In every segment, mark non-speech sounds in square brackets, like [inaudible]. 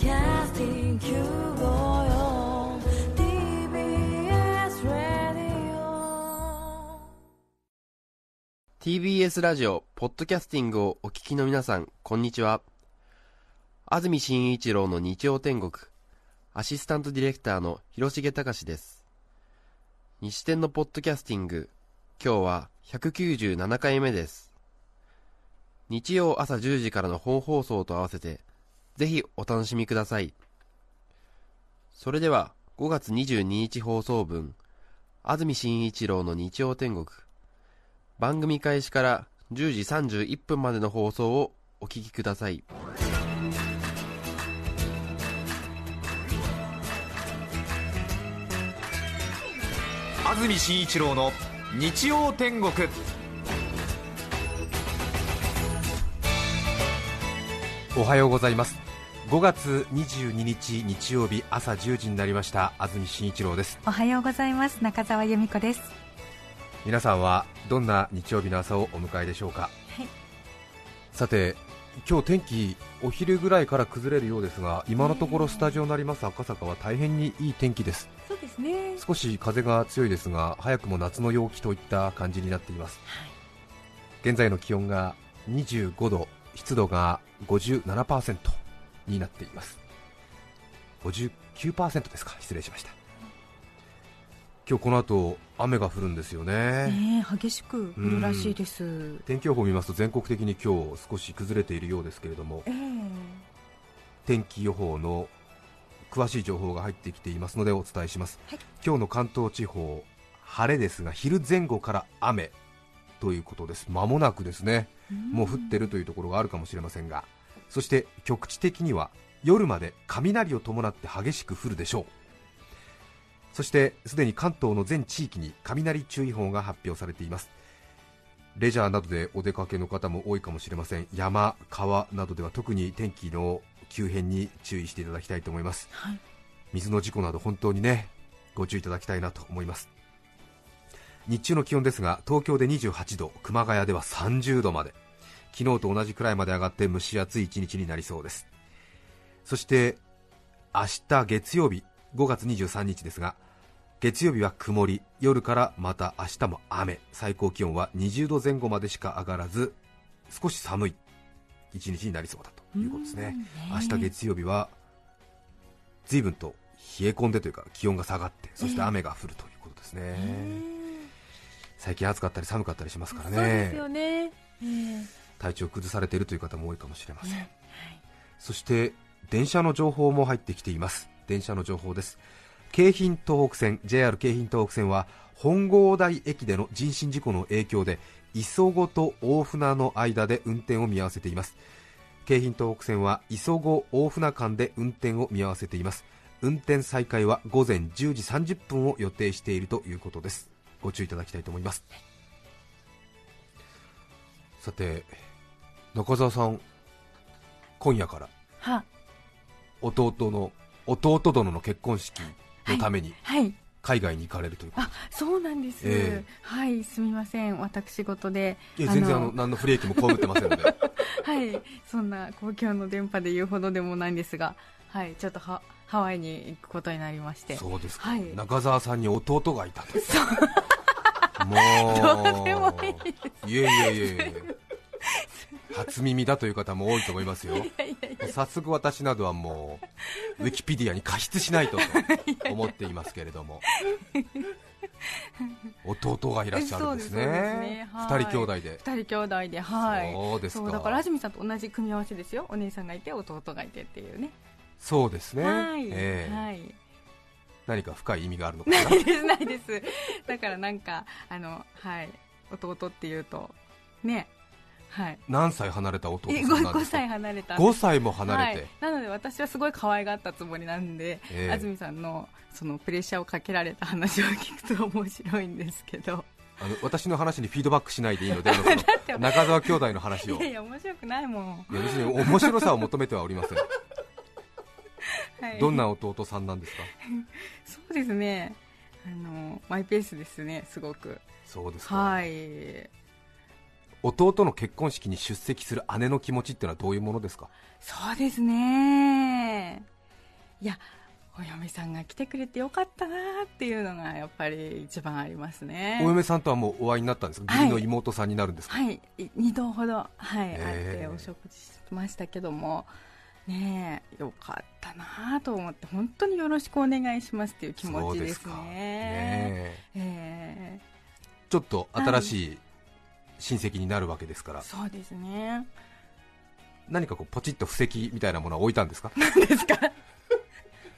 Podcasting 954 TBS Radio TBS ラジオ、ポッドキャスティングをお聞きの皆さん、こんにちは。安住紳一郎の日曜天国、アシスタントディレクターの広重隆です。西天のポッドキャスティング、今日は197回目です。日曜朝10時からの本放送と合わせて、ぜひお楽しみください。それでは、5月22日放送分、安住紳一郎の日曜天国、番組開始から10時31分までの放送をお聞きください。安住紳一郎の日曜天国。おはようございます。5月22日日曜日朝10時になりました。安住紳一郎です。おはようございます。中澤由美子です。皆さんはどんな日曜日の朝をお迎えでしょうか、はい。さて今日天気お昼ぐらいから崩れるようですが今のところスタジオになります。赤坂は大変にいい天気です。そうですね。少し風が強いですが早くも夏の陽気といった感じになっています、現在の気温が25度湿度が57%になっています。59%ですか。失礼しました。今日この後雨が降るんですよね。ねえ激しく降るらしいです。天気予報を見ますと全国的に今日少し崩れているようですけれどもええ。天気予報の詳しい情報が入ってきていますのでお伝えします、はい。今日の関東地方晴れですが昼前後から雨ということです。間もなくですねもう降ってるというところがあるかもしれませんがそして局地的には夜まで雷を伴って激しく降るでしょう。そしてすでに関東の全地域に雷注意報が発表されています。レジャーなどでお出かけの方も多いかもしれません。山、川などでは特に天気の急変に注意していただきたいと思います。はい。水の事故など本当にねご注意いただきたいなと思います日中の気温ですが東京で28度熊谷では30度まで。昨日と同じくらいまで上がって蒸し暑い一日になりそうです。そして明日月曜日5月23日ですが月曜日は曇り夜からまた明日も雨。最高気温は20度前後までしか上がらず少し寒い一日になりそうだということですね。うん明日月曜日は随分と冷え込んでというか気温が下がってそして雨が降るということですね、最近暑かったり寒かったりしますからそうですよね。ねええ。体調崩されているという方も多いかもしれません、ねそして電車の情報も入ってきています。電車の情報です。京浜東北線 JR 京浜東北線は本郷台駅での人身事故の影響で磯子と大船の間で運転を見合わせています。京浜東北線は磯子大船間で運転を見合わせています。運転再開は午前10時30分を予定しているということですご注意いただきたいと思います。さて中澤さん今夜からは。弟の弟殿の結婚式のためにはい。海外に行かれるということ。あそうなんです、ええ。はいすみません。私事でいや全然あの何の不利益も被ってませんので。[laughs] はい。そんな公共の電波で言うほどでもないんですがはいちょっとハハワイに行くことになりまして。そうですか、はい。中澤さんに弟がいたと。もどうでもいいです。いえいえいえ。いえ初耳だという方も多いと思いますよ。いやいやいや早速私などはもうウィキペディアに加筆しないとと思っていますけれども。弟がいらっしゃるんですね。そうですそうですね。はい。二人兄弟で。二人兄弟ではい。そうですか。だから安住さんと同じ組み合わせですよ。お姉さんがいて弟がいてっていうね。そうですね、はい、ええ。はい何か深い意味があるのかなないですないです。だからなんかあのはい。弟っていうとね。はい。何歳離れた弟さえん 5, なんですか？歳離れた。5歳も離れて、はい、なので私はすごい可愛がったつもりなんで、ええ。安住さんのそのプレッシャーをかけられた話を聞くと面白いんですけど。あの私の話にフィードバックしないでいいのであの [laughs] 中澤兄弟の話を。いいやいや面白くないもん、や別に面白さを求めてはおりませんはい、どんな弟さんなんですか？[laughs] そうですね。あのマイペースですねすごく。そうですか、はい。弟の結婚式に出席する姉の気持ちっていうのはどういうものですか？そうですね。いやお嫁さんが来てくれてよかったなっていうのがやっぱり一番ありますね。お嫁さんとはもうお会いになったんですか、はい。義理の妹さんになるんですか、はい。2度ほど、はい会ってお食事しましたけどもねえよかったなと思って本当によろしくお願いしますっていう気持ちですね。ねえ。ちょっと新しい親戚になるわけですから、ーそうですね。何かこうポチッと布石みたいなものは置いたんですか、何ですか？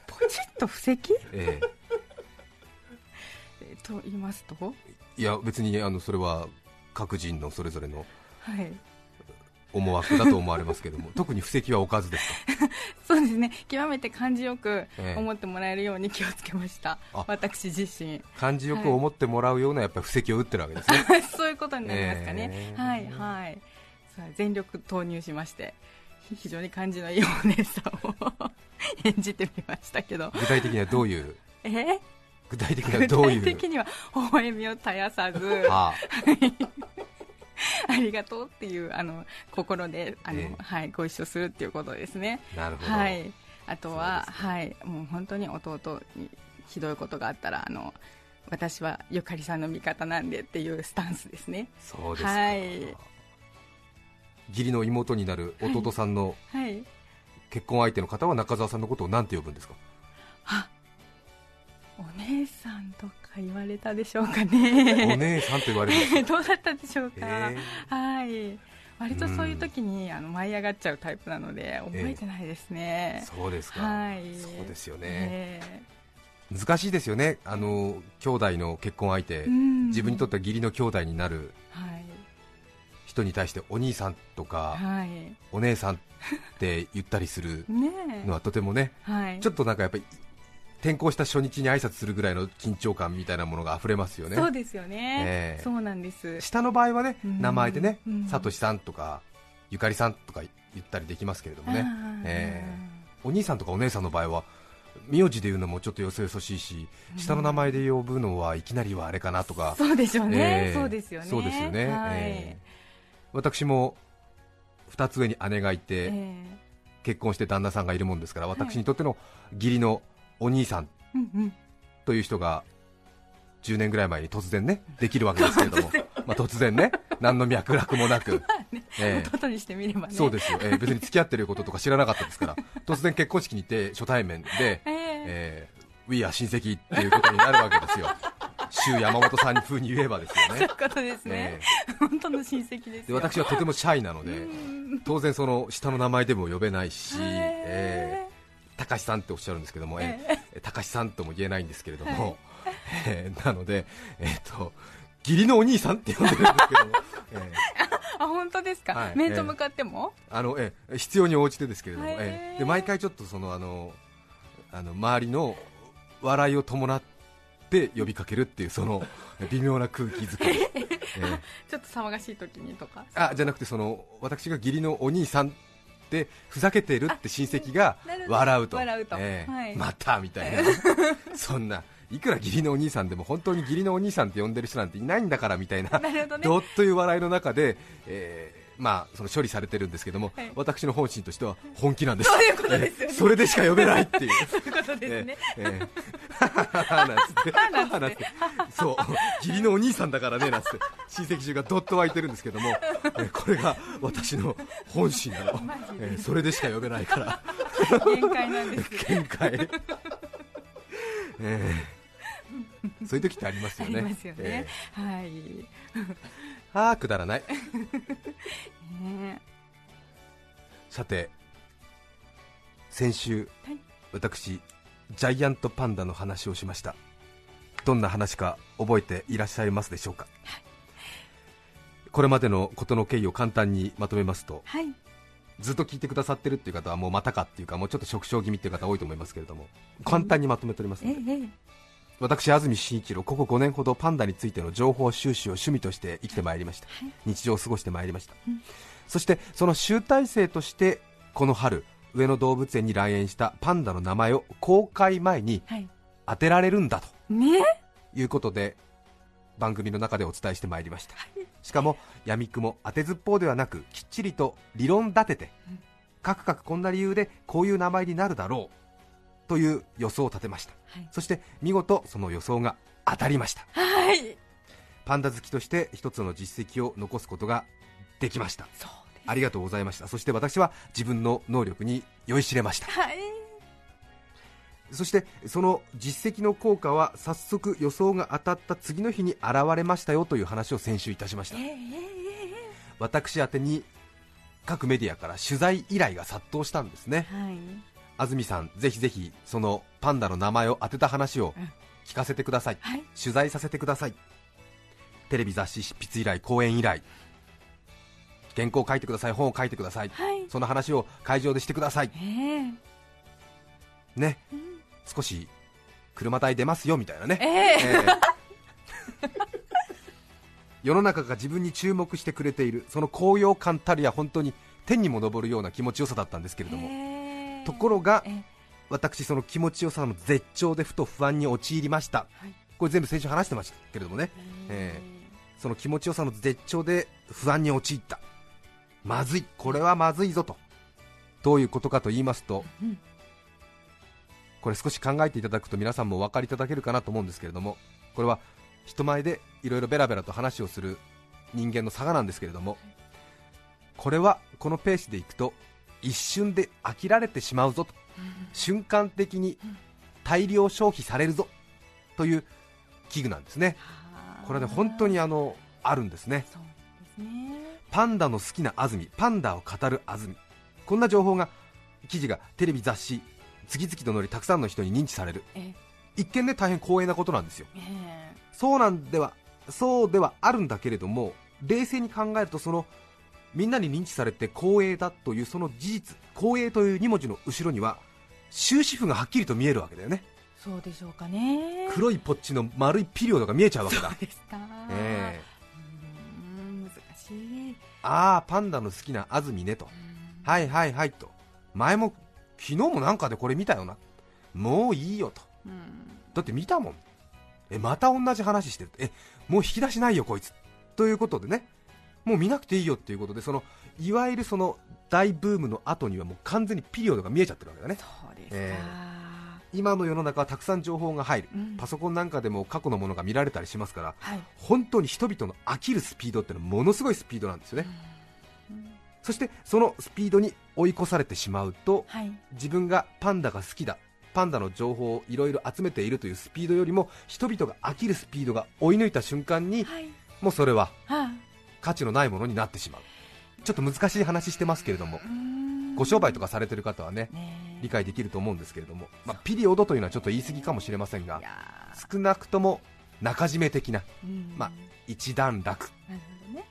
ポチッと布石？ええ。と言いますと？えいや別にあのそれは各人のそれぞれのはい思惑だと思われますけども [laughs] 特に布石は置かずですか？[laughs] そうですね。極めて感じよくええ。思ってもらえるように気をつけました、あ。私自身。感じよく思ってもらうようなやっぱり布石を打ってるわけですね。[laughs] そういうことになりますかね、ええ。はいはい。全力投入しまして非常に感じのいいお姉さんを演じてみましたけど。具体的にはどういう？え？具体的には具体どういう？的には微笑みを絶やさず。はあ [laughs] りがとうっていうあの心であの、ええ。はい、ご一緒するっていうことですね。あなるほど、はい、あとは、はい、もう本当に弟にひどいことがあったらあの私はゆかりさんの味方なんでっていうスタンスですね。そうですか、はい。義理の妹になる弟さんのはい。結婚相手の方は中澤さんのことを何て呼ぶんですか？あお姉さんとか言われたでしょうかおね姉さんと言われるんですか [laughs] どうだったでしょうか、えはい。割とそういう時にあの舞い上がっちゃうタイプなので覚えてないですーね、そうですか、はい。そうですよね、え難しいですよね。あの兄弟の結婚相手、自分にとっては義理の兄弟になるはい。人に対してお兄さんとかはい。お姉さんって言ったりするのはとてもねはい。ちょっとなんかやっぱり転校した初日に挨拶するぐらいの緊張感みたいなものが溢れますよね。そうですよね、ええ。そうなんです。下の場合はねうん。名前でねうんさとしさんとかゆかりさんとか言ったりできますけれどもね。あーえお兄さんとかお姉さんの場合は名字で言うのもちょっとよそよそしいし下の名前で呼ぶのはいきなりはあれかなとか。そうでしょうね、ええ。そうですよね。そうですよね。はい。ええ。私も2つ上に姉がいて、え結婚して旦那さんがいるもんですから私にとっての義理のお兄さんという人が10年ぐらい前に突然ねできるわけですけれども、[laughs] まあ、突然ね。何の脈絡もなく、[laughs] ええ。弟にしてみればね。そうですよ、ええ別に付き合ってることとか知らなかったですから。[laughs] 突然結婚式に行って初対面で、ええ。えー、We are 親戚っていうことになるわけですよ。周山本さんに風に言えばですよね。そういう、ことですねえ、本当の親戚です私はとてもシャイなのでうん。当然その下の名前でも呼べないし、え。へー、高橋さんっておっしゃるんですけども、ええ。ー高橋さんとも言えないんですけれども、えーなので、えー、と義理のお兄さんって呼んでるんですけども、えー [laughs] あ本当ですか、はい。面と向かっても、あのえー必要に応じてですけれども、えーで毎回ちょっとそのあのあの周りの笑いを伴って呼びかけるっていうその [laughs] 微妙な空気作り、[laughs] えーちょっと騒がしい時にとか？あじゃなくてその私が義理のお兄さんってふざけてるって親戚が笑うと。ええ。はい。またみたいな。[laughs] そんないくら義理のお兄さんでも本当に義理のお兄さんって呼んでる人なんていないんだからみたいな。どっという笑いの中で、えーまあ、その処理されてるんですけども、はい。私の本心としては本気なんです。そういうことですよね。ええ。それでしか呼べないっていう。そういうことですね、ええ。ええ。なそう義理のお兄さんだからねなんつって親戚中がどっと湧いてるんですけども、えこれが私の本心なの、えそれでしか呼べないから限界なんです限界ええそういう時ってありますよねありますよね、はいええああくだらない。[laughs] ねさて先週、はい。私ジャイアントパンダの話をしました。どんな話か覚えていらっしゃいますでしょうか、これまでのことの経緯を簡単にまとめますとはい。ずっと聞いてくださってるっていう方はもうまたかっていうかもうちょっと食傷気味っていう方多いと思いますけれども簡単にまとめておりますので、えええ私安住紳一郎ここ5年ほどパンダについての情報収集を趣味として生きてまいりました、はい。日常を過ごしてまいりました、うん。そしてその集大成としてこの春上野動物園に来園したパンダの名前を公開前にはい。当てられるんだと。ね？いうことで番組の中でお伝えしてまいりました。しかも闇雲当てずっぽうではなくきっちりと理論立ててうん。かくかくこんな理由でこういう名前になるだろうという予想を立てました。はい。そして見事その予想が当たりました。はい。パンダ好きとして一つの実績を残すことができました。ありがとうございました。そして私は自分の能力に酔いしれました。はい。そしてその実績の効果は早速予想が当たった次の日に現れましたよという話を先週いたしました。ええええ私宛てに各メディアから取材依頼が殺到したんですね。ええはい安住さんぜひぜひそのパンダの名前を当てた話をうん。聞かせてください。はい。取材させてください。テレビ雑誌執筆依頼講演依頼原稿を書いてください。本を書いてください。はい。その話を会場でしてください。ええ。ね。うん。少し車代出ますよみたいなね。ええ。ええ。世の中が自分に注目してくれているその高揚感たるや本当に天にも昇るような気持ちよさだったんですけれども、ええところがええ。私その気持ちよさの絶頂でふと不安に陥りました。はい。これ全部先週話してましたけれどもね。えその気持ちよさの絶頂で不安に陥った。まずい。これはまずいぞと。どういうことかと言いますとうんこれ少し考えていただくと皆さんもお分かりいただけるかなと思うんですけれどもこれは人前でいろいろベラベラと話をする人間の差がなんですけれどもこれはこのペースでいくと一瞬で飽きられてしまうぞと。瞬間的に大量消費されるぞ。という器具なんですね。これはね本当にあのあるんですね。パンダの好きな安住。パンダを語る安住。こんな情報が記事がテレビ雑誌次々と載りたくさんの人に認知される。え。一見ね大変光栄なことなんですよ。ええ。そうなんではそうではあるんだけれども冷静に考えるとそのみんなに認知されて光栄だというその事実光栄という2文字の後ろには終止符がはっきりと見えるわけだよね。そうでしょうかね。黒いポッチの丸いピリオドが見えちゃうわけだ。そうですかええ。うーん難しいああパンダの好きな安住ねと。はいはいはいと。前も昨日もなんかでこれ見たよな。もういいよと。うん。だって見たもん。えまた同じ話してる。えもう引き出しないよこいつ。ということでねもう見なくていいよっていうことでそのいわゆるその大ブームの後にはもう完全にピリオドが見えちゃってるわけだね。そうですか、え今の世の中はたくさん情報が入る。うん。パソコンなんかでも過去のものが見られたりしますからはい。本当に人々の飽きるスピードってのはものすごいスピードなんですよね。うん。そしてそのスピードに追い越されてしまうとはい。自分がパンダが好きだパンダの情報をいろいろ集めているというスピードよりも人々が飽きるスピードが追い抜いた瞬間にはい。もうそれはは価値のないものになってしまう。ちょっと難しい話してますけれどもご商売とかされてる方はねね。え理解できると思うんですけれども、まあ、ピリオドというのはちょっと言い過ぎかもしれませんが少なくとも中締め的なまあ一段落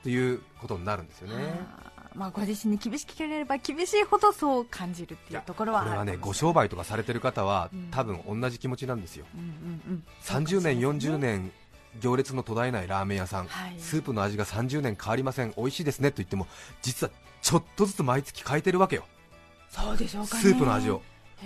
ということになるんですよね。まあ、ご自身に厳しく切れれば厳しいほどそう感じるっていうところはこれはねご商売とかされてる方はうん。多分同じ気持ちなんですよ。うんうんうん。30年そうかもしれ40ませんね年行列の途絶えないラーメン屋さん、はい。スープの味が30年変わりません。美味しいですね。と言っても実はちょっとずつ毎月変えてるわけよ。そうでしょうかね。スープの味を。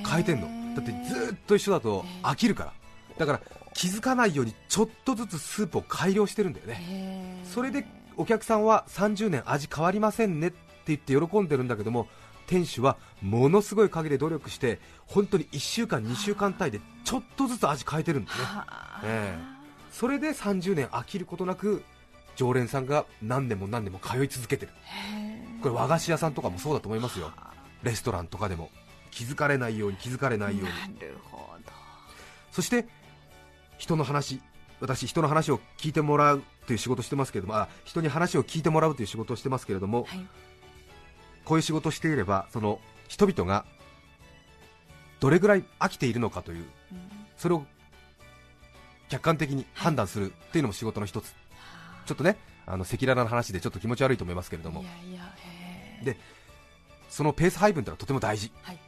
変えてんの。だってずっと一緒だと飽きるから。だから気づかないようにちょっとずつスープを改良してるんだよね。それでお客さんは30年味変わりませんね。って言って喜んでるんだけども店主はものすごい陰で努力して本当に1週間2週間単位でちょっとずつ味変えてるんだよねそれで30年飽きることなく常連さんが何年も何年も通い続けてる。これ和菓子屋さんとかもそうだと思いますよ。レストランとかでも気づかれないように気づかれないように。なるほど。そして人の話私人の話を聞いてもらうという仕事をしてますけれどもあ人に話を聞いてもらうという仕事をしてますけれども、はい。こういう仕事をしていればその人々がどれぐらい飽きているのかといううん。それを客観的に判断するっていうのも仕事の一つ。ちょっとねあの赤裸々な話でちょっと気持ち悪いと思いますけれども。いやいやでそのペース配分というのはとても大事、はい。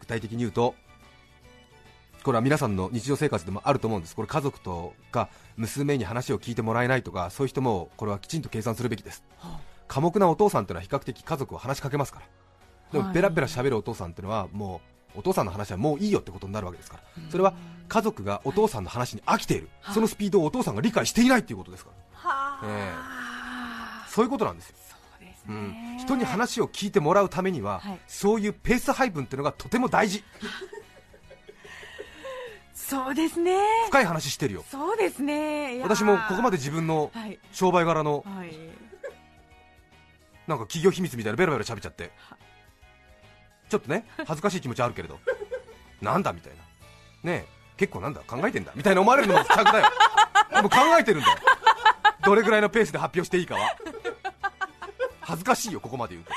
具体的に言うとこれは皆さんの日常生活でもあると思うんです。これ家族とか娘に話を聞いてもらえないとかそういう人もこれはきちんと計算するべきです。は寡黙なお父さんというのは比較的家族は話しかけますから。でもはい。ペラペラ喋るお父さんっていうのはもうお父さんの話はもういいよってことになるわけですから。それは家族がお父さんの話に飽きている、はいそのスピードをお父さんが理解していないっていうことですから。はあ、えそういうことなんですよ。そうん、人に話を聞いてもらうためには、はい。そういうペース配分っていうのがとても大事。[laughs] そうですね。深い話してるよ。そうですね。私もここまで自分のはい。商売柄のはい。なんか企業秘密みたいなベラベラ喋っちゃってちょっとね恥ずかしい気持ちあるけれど。なんだみたいな。ねえ結構なんだ考えてんだ。みたいな思われるのも客だよ。でも考えてるんだよ。どれぐらいのペースで発表していいかは。恥ずかしいよここまで言うと。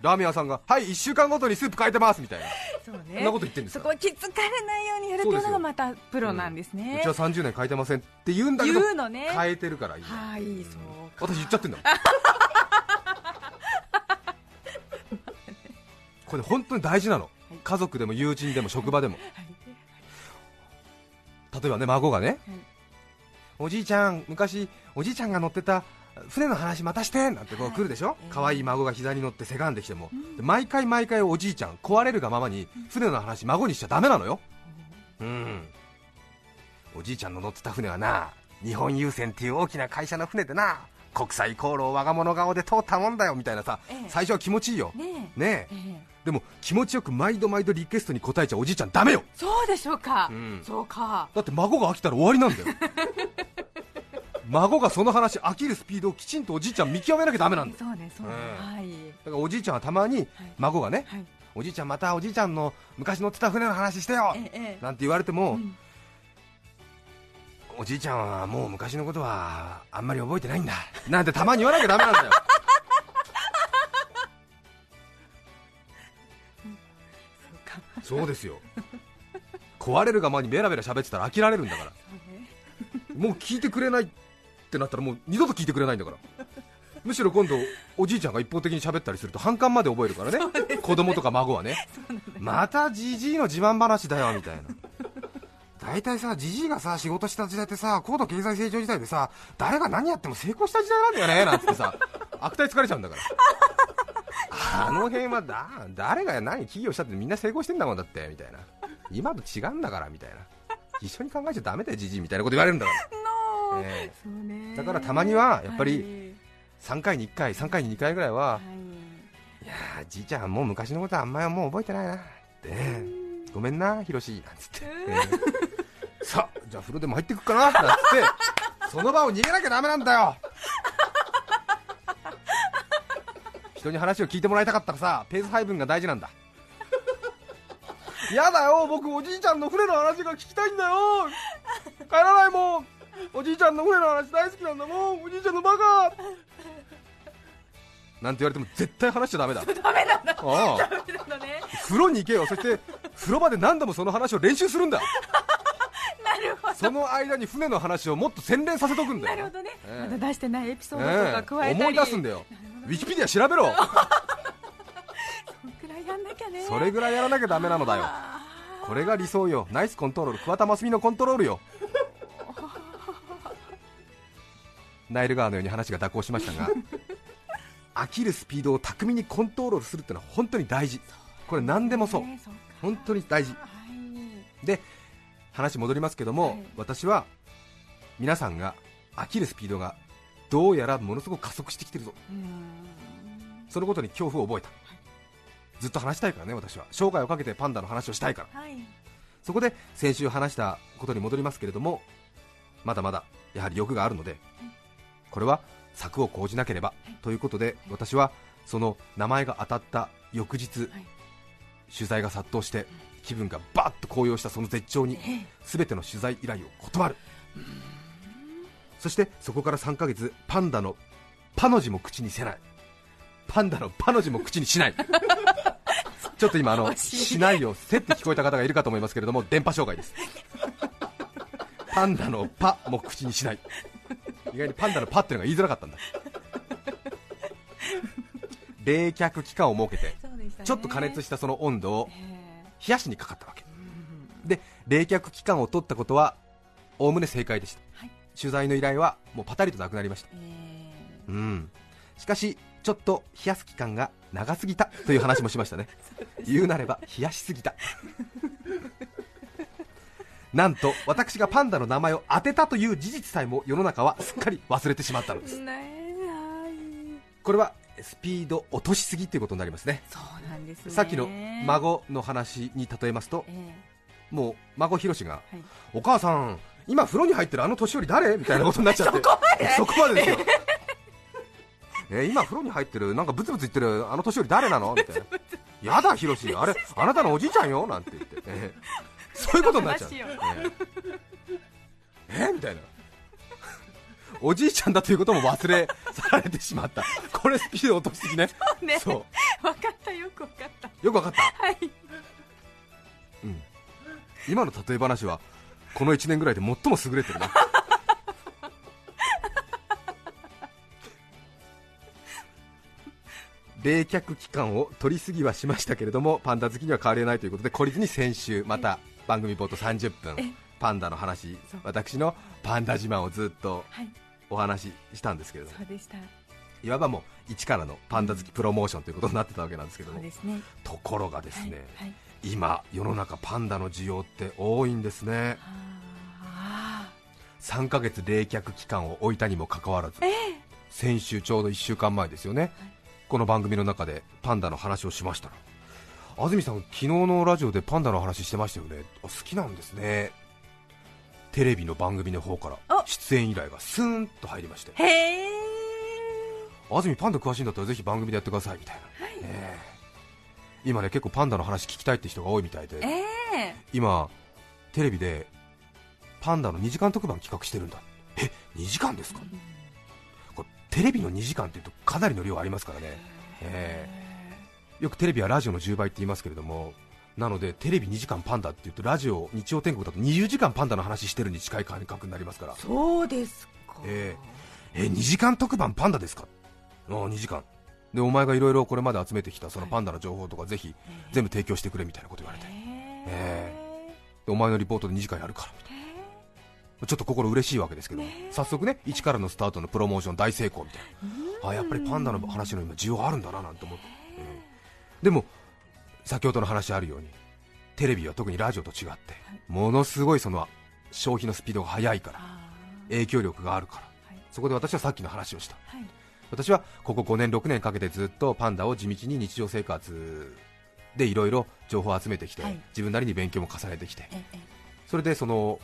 ラーメン屋さんがはい1週間ごとにスープ変えてます。みたいな。そうね。そんなこと言ってんですか。そこを気づかれないようにやるっていうのがまたプロなんですね。うちは30年変えてませんって言うんだけど言うのね。変えてるからいいよ。はいそう私言っちゃってんだもんこれ本当に大事なの、い。家族でも友人でも職場でも。はい。例えばね孫がね、はい。おじいちゃん昔おじいちゃんが乗ってた船の話またしてなんてこう来るでしょ？ええ可愛い孫が膝に乗ってせがんできても、うん。で毎回毎回おじいちゃん壊れるがままに船の話孫にしちゃダメなのよ。うん。おじいちゃんの乗ってた船はな日本郵船っていう大きな会社の船でな国際航路を我が物顔で通ったもんだよみたいなさ、ええ。最初は気持ちいいよ。ねえ。ねえ。ええでも気持ちよく毎度毎度リクエストに応えちゃうおじいちゃんダメよ。そうでしょうか、うん。そうか。だって孫が飽きたら終わりなんだよ。孫がその話飽きるスピードをきちんとおじいちゃん見極めなきゃダメなんだよ。そうねそうね、うん。はい。だからおじいちゃんはたまに孫がね、はい。おじいちゃんまたおじいちゃんの昔乗ってた船の話してよ。ええええ。なんて言われても、うん。おじいちゃんはもう昔のことはあんまり覚えてないんだ。なんてたまに言わなきゃダメなんだよそうですよ。壊れるがまにベラベラ喋ってたら飽きられるんだから。もう聞いてくれないってなったらもう二度と聞いてくれないんだから。むしろ今度おじいちゃんが一方的に喋ったりすると反感まで覚えるからね。子供とか孫はね。またじじいの自慢話だよみたいな。大体さじじいがさ仕事した時代ってさ高度経済成長時代でさ誰が何やっても成功した時代なんだよねなんてさ。悪態疲れちゃうんだからあの辺はだ誰が何企業したってみんな成功してんだもんだってみたいな。今と違うんだからみたいな。一緒に考えちゃダメだよじじいみたいなこと言われるんだから、[laughs] だからたまにはやっぱりはい3回に1回3回に2回ぐらいは、はい。い、やーじいちゃんもう昔のことはあんまりもう覚えてないな。ってねごめんなひろしなんつって、ええさあじゃあ風呂でも入ってくっかななんつって。その場を逃げなきゃダメなんだよ人に話を聞いてもらいたかったらさペース配分が大事なんだ。[laughs] やだよ僕おじいちゃんの船の話が聞きたいんだよ。帰らないもん。おじいちゃんの船の話大好きなんだもん。おじいちゃんのバカ。なんて言われても絶対話しちゃダメだ。[laughs] ダメなんだ。ああ。なのね。風呂に行けよ。そして風呂場で何度もその話を練習するんだ。[laughs] なるほど。その間に船の話をもっと洗練させとくんだよ。なるほどね、ええ。まだ出してないエピソードええとか加えたり、思い出すんだよウィキペディア調べろ。そんくらいやんなきゃね。それぐらいやらなきゃダメなのだよ。あこれが理想よ。ナイスコントロール。桑田真澄のコントロールよ。ナイル川のように話が蛇行しましたが飽きるスピードを巧みにコントロールするってのは本当に大事。これ何でもそうねそうか。本当に大事。はい。で話戻りますけども、はい。私は皆さんが飽きるスピードがどうやらものすごく加速してきてるぞ。そのことに恐怖を覚えた、ずっと話したいからね私は。生涯をかけてパンダの話をしたいから。はい。そこで先週話したことに戻りますけれどもまだまだやはり欲があるのでこれは策を講じなければということで私はその名前が当たった翌日はい。取材が殺到して気分がバッと高揚したその絶頂にええ。全ての取材依頼を断るそしてそこから3ヶ月パンダのパの字も口にせない。パンダのパの字も口にしない。[laughs] ちょっと今あの惜しないをせって聞こえた方がいるかと思いますけれども電波障害です。パンダのパも口にしない。意外にパンダのパっていうのが言いづらかったんだ。冷却期間を設けてちょっと加熱したその温度をえ冷やしにかかったわけ。で冷却期間を取ったことはおおむね正解でした、はい取材の依頼はもうパタリとなくなりました。ええうん。しかしちょっと冷やす期間が長すぎたという話もしましたね。[laughs] 言うなれば冷やしすぎた。[laughs] なんと私がパンダの名前を当てたという事実さえも世の中はすっかり忘れてしまったのです。これはスピード落としすぎっていうことになりますね。そうなんですね。さっきの孫の話に例えますとえもう孫ひろしが、えはい。お母さん今風呂に入ってるあの年寄り誰？みたいなことになっちゃって。[laughs] そこまで？そこまでですよ。えー今風呂に入ってるなんかブツブツ言ってるあの年寄り誰なの？みたいな。やだひろしあれあなたのおじいちゃんよ？なんて言って、えーそういうことになっちゃう、えーえーみたいな。おじいちゃんだということも忘れ去られてしまった。これスピード落としすぎね。ね。そう。分かった。よく分かった。よくわかった。はい。うん、今の例え話はこの1年ぐらいで最も優れてるな。[laughs] 冷却期間を取りすぎはしましたけれどもパンダ好きには変わりないということで懲りずに先週また番組冒頭30分えパンダの話私のパンダ自慢をずっとはい。お話ししたんですけれども。そうでした。いわばもう一からのパンダ好きプロモーションということになってたわけなんですけども。そうですね。ところがですね、はい。はい今世の中パンダの需要って多いんですね。あ3ヶ月冷却期間を置いたにもかかわらず、先週ちょうど1週間前ですよね、この番組の中でパンダの話をしましたら安住さん、昨日のラジオでパンダの話してましたよね、あ好きなんですね、テレビの番組の方からあ。出演依頼がスーンと入りまして、安住、パンダ詳しいんだったらぜひ番組でやってください。みたいな、ええ今ね結構パンダの話聞きたいって人が多いみたいで、ええ。今、テレビでパンダの2時間特番企画してるんだ、え2時間ですか、これテレビの2時間っていうとかなりの量ありますからね、えよくテレビはラジオの10倍って言いますけれども、なのでテレビ2時間パンダっていうと、ラジオ、日曜天国だと20時間パンダの話してるに近い感覚になりますから、そうですか。ええ。2時間特番パンダですか、ああ2時間、でお前がいろいろこれまで集めてきたそのパンダの情報とかぜひ全部提供してくれみたいなこと言われて、えでお前のリポートで2時間やるからみたいな。ちょっと心嬉しいわけですけど、早速ね一からのスタートのプロモーション大成功みたいな、あやっぱりパンダの話の今需要あるんだななんて思って、ええでも先ほどの話あるようにテレビは特にラジオと違って、ものすごいその消費のスピードが速いからあ影響力があるからはい。そこで私はさっきの話をした私はここ5年6年かけてずっとパンダを地道に日常生活でいろいろ情報を集めてきて、はい。自分なりに勉強も重ねてきて。ええ。それでその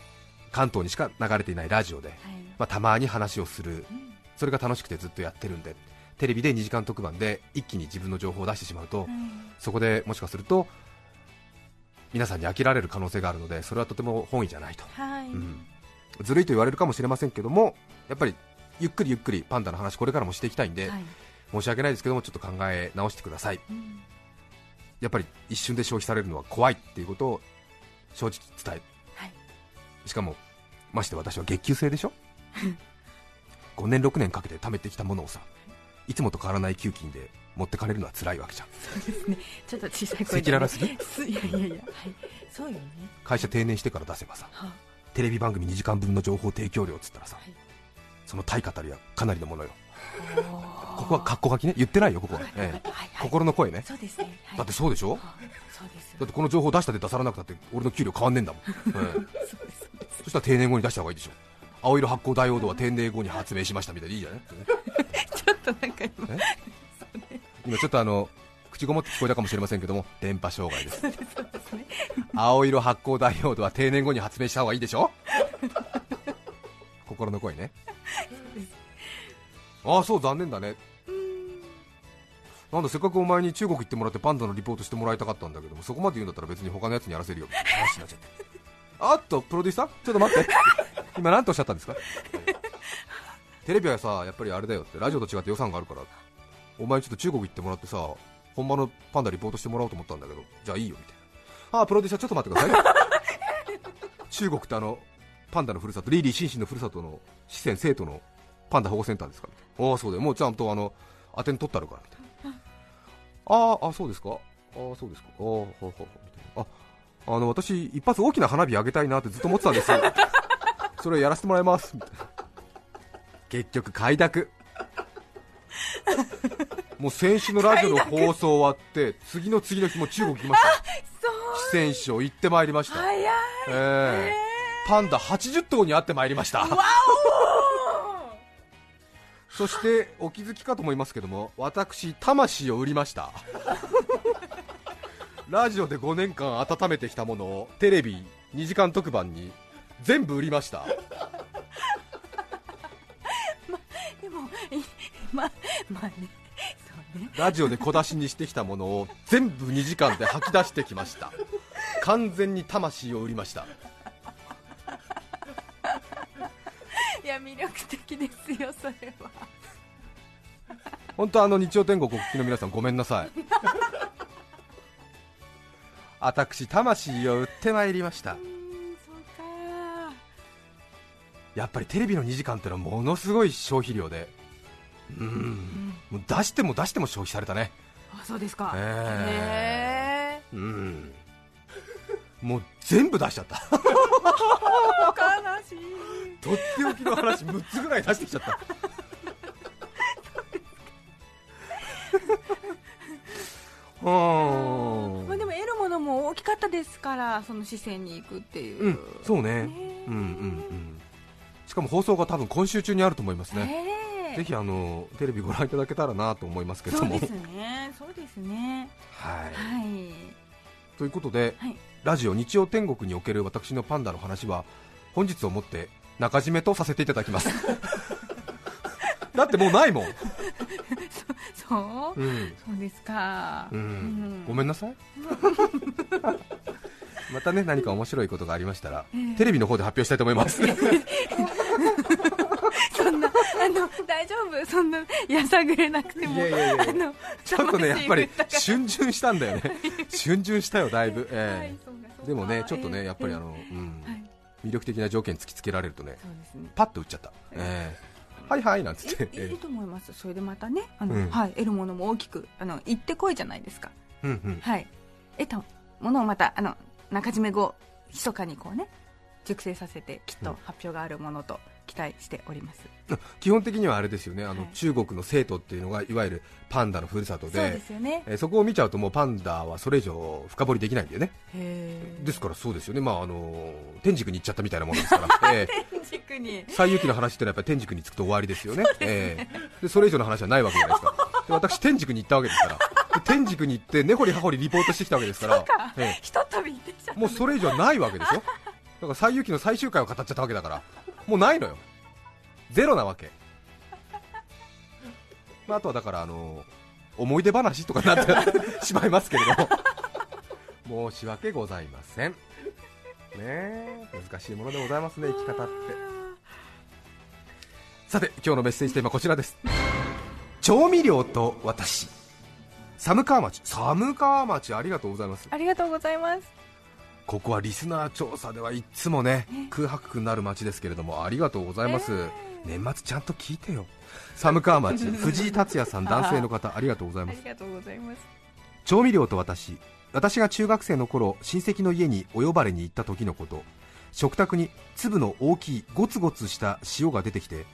関東にしか流れていないラジオで、はい。まあ、たまに話をする。うん。それが楽しくてずっとやってるんでテレビで2時間特番で一気に自分の情報を出してしまうと、そこでもしかすると皆さんに飽きられる可能性があるのでそれはとても本意じゃないと、はい。うん。ずるいと言われるかもしれませんけどもやっぱりゆっくりゆっくりパンダの話これからもしていきたいんで、はい。申し訳ないですけどもちょっと考え直してください。うん。やっぱり一瞬で消費されるのは怖いっていうことを正直伝え。はい。しかもまして私は月給制でしょ？[laughs] 5年6年かけて貯めてきたものをさいつもと変わらない給金で持ってかれるのは辛いわけじゃん。そうですね。ちょっと小さい声赤裸々すぎすいやいやいやはい。そうよね。会社定年してから出せばさはテレビ番組2時間分の情報提供料っつったらさ、はいその対価たりはかなりのものよ。こここはカッコ書きね。言ってないよここは、ええ。はいはい。心の声ね。そうですね。はい。だってそうでしょ？はあそうですだってこの情報出したで出さなくたって俺の給料変わんねえんだもん、[laughs] ええ。そうです。そしたら定年後に出した方がいいでしょ。青色発光ダイオードは定年後に発明しましたみたいでいいじゃない？[laughs] ちょっとなんか今今ちょっとあの口ごもって聞こえたかもしれませんけども電波障害です。ね。青色発光ダイオードは定年後に発明した方がいいでしょ？[laughs] 心の声ねああそう残念だね。なんだせっかくお前に中国行ってもらってパンダのリポートしてもらいたかったんだけどもそこまで言うんだったら別に他のやつにやらせるよ。みたいな話になっちゃってあっとプロデューサー？ちょっと待って。今何とおっしゃったんですか？テレビはさやっぱりあれだよって。ラジオと違って予算があるから。お前ちょっと中国行ってもらってさ本場のパンダリポートしてもらおうと思ったんだけどじゃあいいよみたいな。ああプロデューサーちょっと待ってください [laughs] 中国ってあのパンダのふるさとリーリー・シンシンのふるさとの四川生徒のパンダ保護センターですか？ああそうだよ。もうちゃんとあの当てに取ってあるからみたいな。あああそうですか？ああそうですか。ああほうほうほうみたいな。ああの私一発大きな花火あげたいなってずっと思ってたんですよ。[laughs] それをやらせてもらいます。みたいな結局快諾。[laughs] もう先週のラジオの放送終わって次の次の日も中国行きました。四川省行ってまいりました、早い。ええパンダ80頭に会ってまいりました。わそしてお気づきかと思いますけども私魂を売りました。[laughs] ラジオで5年間温めてきたものをテレビ2時間特番に全部売りました。[laughs] でもいまあまあねそうね。ラジオで小出しにしてきたものを全部2時間で吐き出してきました。完全に魂を売りましたや魅力的ですよそれは。本当あの日曜天国お聞きの皆さんごめんなさい。[laughs] 私魂を売ってまいりました。やっぱりテレビの2時間ってのはものすごい消費量で。うん。もう出しても出しても消費されたね。あそうですか。えへうん。もう全部出しちゃった。え [laughs] 悲しい。とっておきの話6つぐらい出してきちゃった。うーん。まあでも得るものも大きかったですからその視線に行くっていう、うんそうね。ねうんうんうん。しかも放送が多分今週中にあると思いますね、ねぜひあのテレビご覧いただけたらなと思いますけども。そうですね。そうですね。はい。はい。ということで、はいラジオ日曜天国における私のパンダの話は本日をもって中締めとさせていただきます。[laughs] だってもうないもん、そう、うん。そうですか、うん。ごめんんなさい。[laughs] またね何か面白いことがありましたら、ええ。テレビの方で発表したいと思います。[laughs] そんなあの大丈夫？そんなやさぐれなくても。いやいやいやあのちょっとねやっぱり魂売ったから逡巡したんだよね。逡巡したよだいぶ、はいえ。そうかそう。かえでもねちょっとねええやっぱりあの、うん。はい。魅力的な条件突きつけられるとねパッと打っちゃった、ええはいはいなんつって、えいいと思います。それでまたねあの、うん。はい、得るものも大きくあの行ってこいじゃないですか。うんうん。はい。得たものをまたあの中締め後密かにこうね熟成させてきっと発表があるものと期待しております、基本的にはあれですよね。あの、はい。中国の生徒っていうのがいわゆるパンダのふるさとそうでですよね。えーそこを見ちゃうともうパンダはそれ以上深掘りできないんだよね。ですからそうですよね。まああの天竺に行っちゃったみたいなものですから、[laughs] え軸に。ー、西遊記の話ってのはやっぱり天竺に着くと終わりですよね。えー。でそれ以上の話はないわけじゃないですか。[laughs] で私天竺に行ったわけですから。で天竺に行って根掘り葉掘りリポートしてきたわけですから。えもうそれ以上ないわけでしょだから西遊記の最終回を語っちゃったわけだからもうないのよ。ゼロなわけ、まあ、あとはだからあの思い出話とかになって [laughs] しまいますけれども。申し訳ございません。ねえ難しいものでございますね生き方って。さて今日のメッセージテーマはこちらです。調味料と私。寒川町寒川町ありがとうございます。ありがとうございますここはリスナー調査ではいつもねね空白くなる街ですけれどもありがとうございます、年末ちゃんと聞いてよ。寒川町 [laughs] 藤井達也さん男性の方ありがとうございます。ありがとうございます。調味料と私私が中学生の頃親戚の家にお呼ばれに行った時のこと。食卓に粒の大きいゴツゴツした塩が出てきて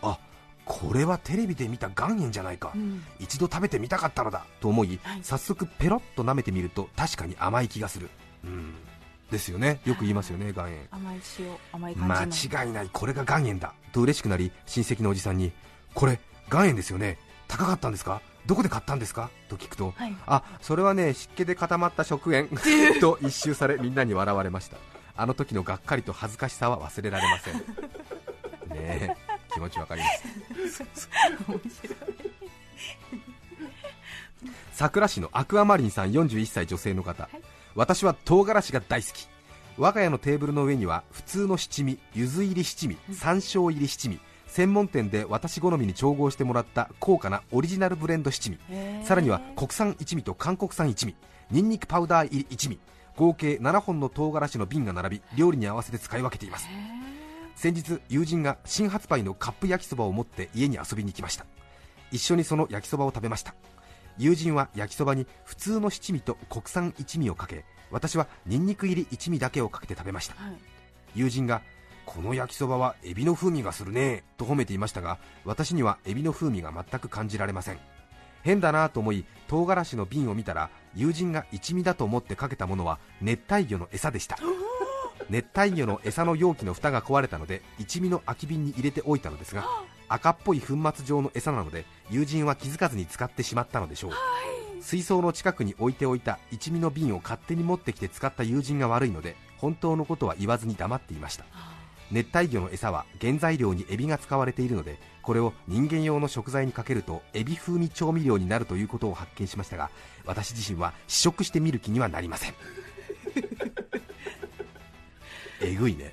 あこれはテレビで見た岩塩じゃないか、うん。一度食べてみたかったのだと思い、はい。早速ペロッと舐めてみると確かに甘い気がする。うんですよね。よく言いますよね岩塩。甘い塩甘い感じの。間違いない。これが岩塩だ。と嬉しくなり親戚のおじさんにこれ岩塩ですよね。高かったんですか？どこで買ったんですか？と聞くとはい。あそれはね湿気で固まった食塩。[laughs] と一周されみんなに笑われました。あの時のがっかりと恥ずかしさは忘れられません。[laughs] ねえ気持ちわかります。面白い。桜市のアクアマリンさん41歳女性の方、はい私は唐辛子が大好き。我が家のテーブルの上には普通の七味柚子入り七味山椒入り七味。専門店で私好みに調合してもらった高価なオリジナルブレンド七味。さらには国産一味と韓国産一味。ニンニクパウダー入り一味。合計7本の唐辛子の瓶が並び料理に合わせて使い分けています。へ先日友人が新発売のカップ焼きそばを持って家に遊びに来ました。一緒にその焼きそばを食べました友人は焼きそばに普通の七味と国産一味をかけ私はニンニク入り一味だけをかけて食べました。ーはい。友人がこの焼きそばはエビの風味がするねと褒めていましたが私にはエビの風味が全く感じられません。変だなと思い唐辛子の瓶を見たら友人が一味だと思ってかけたものは熱帯魚の餌でした。熱帯魚の餌の容器の蓋が壊れたので一味の空き瓶に入れておいたのですが [laughs] 赤っぽい粉末状の餌なので友人は気づかずに使ってしまったのでしょう、水槽の近くに置いておいた一味の瓶を勝手に持ってきて使った友人が悪いので本当のことは言わずに黙っていました。熱帯魚の餌は原材料にエビが使われているのでこれを人間用の食材にかけるとエビ風味調味料になるということを発見しましたが私自身は試食してみる気にはなりません。[laughs] えぐいね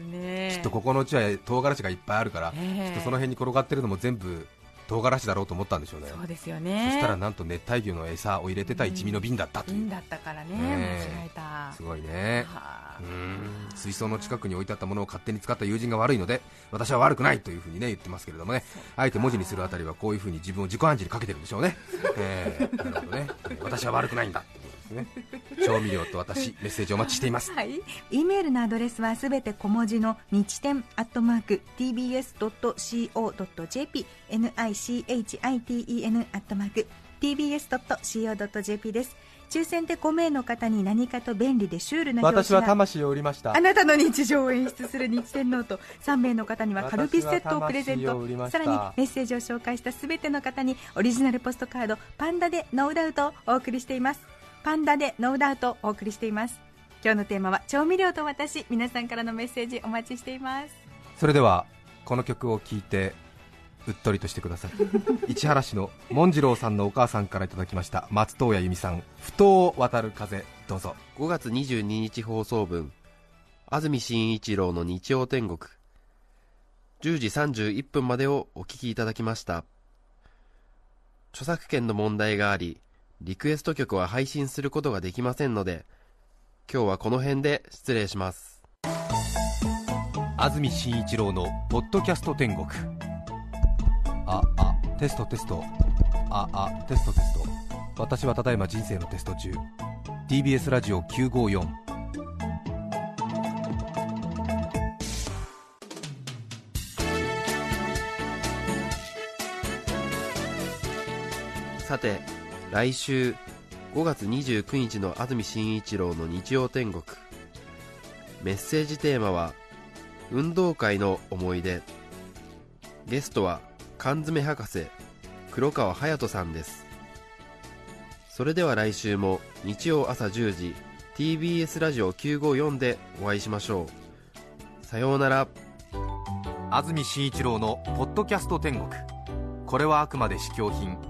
ね。きっとここのうちは唐辛子がいっぱいあるから、ええ。きっとその辺に転がってるのも全部唐辛子だろうと思ったんでしょうね。そうですよそねしたらなんと熱帯魚の餌を入れてた一味の瓶だったという、瓶だったからね、ねえ。間違えた。すごいね。はあ。うーん。水槽の近くに置いてあったものを勝手に使った友人が悪いので私は悪くないというふうにね言ってますけれどもね。あえて文字にするあたりはこういうふうに自分を自己暗示にかけてるんでしょうね、えーなるほどね。私は悪くないんだですね。調味料と私メッセージお待ちしています。はい、E メールのアドレスはすべて小文字の日天アットマーク tbs.co.jp nichiten アットマーク tbs.co.jp です。抽選で5名の方に何かと便利でシュールな表紙が魂を売りました。あなたの日常を演出する日天ノート。3名の方にはカルピスセットをプレゼント。さらにメッセージを紹介したすべての方にオリジナルポストカードパンダでノーダウトをお送りしていますパンダでノーダウトをお送りしています。今日のテーマは調味料と私皆さんからのメッセージお待ちしています。それではこの曲を聴いてうっとりとしてください。[laughs] 市原市の紋次郎さんのお母さんからいただきました松任谷由実さん「不当を渡る風」どうぞ。5月22日放送分安住紳一郎の日曜天国。10時31分までをお聞きいただきました。著作権の問題がありリクエスト曲は配信することができませんので今日はこの辺で失礼します。安住紳一郎の「ポッドキャスト天国」ああテストテスト。ああテストテスト。私はただいま人生のテスト中。TBS ラジオ954さて来週5月29日の安住紳一郎の日曜天国。メッセージテーマは運動会の思い出。ゲストは缶詰博士黒川隼人さんです。それでは来週も日曜朝10時 TBS ラジオ954でお会いしましょう。さようなら。安住紳一郎の「ポッドキャスト天国」これはあくまで試供品。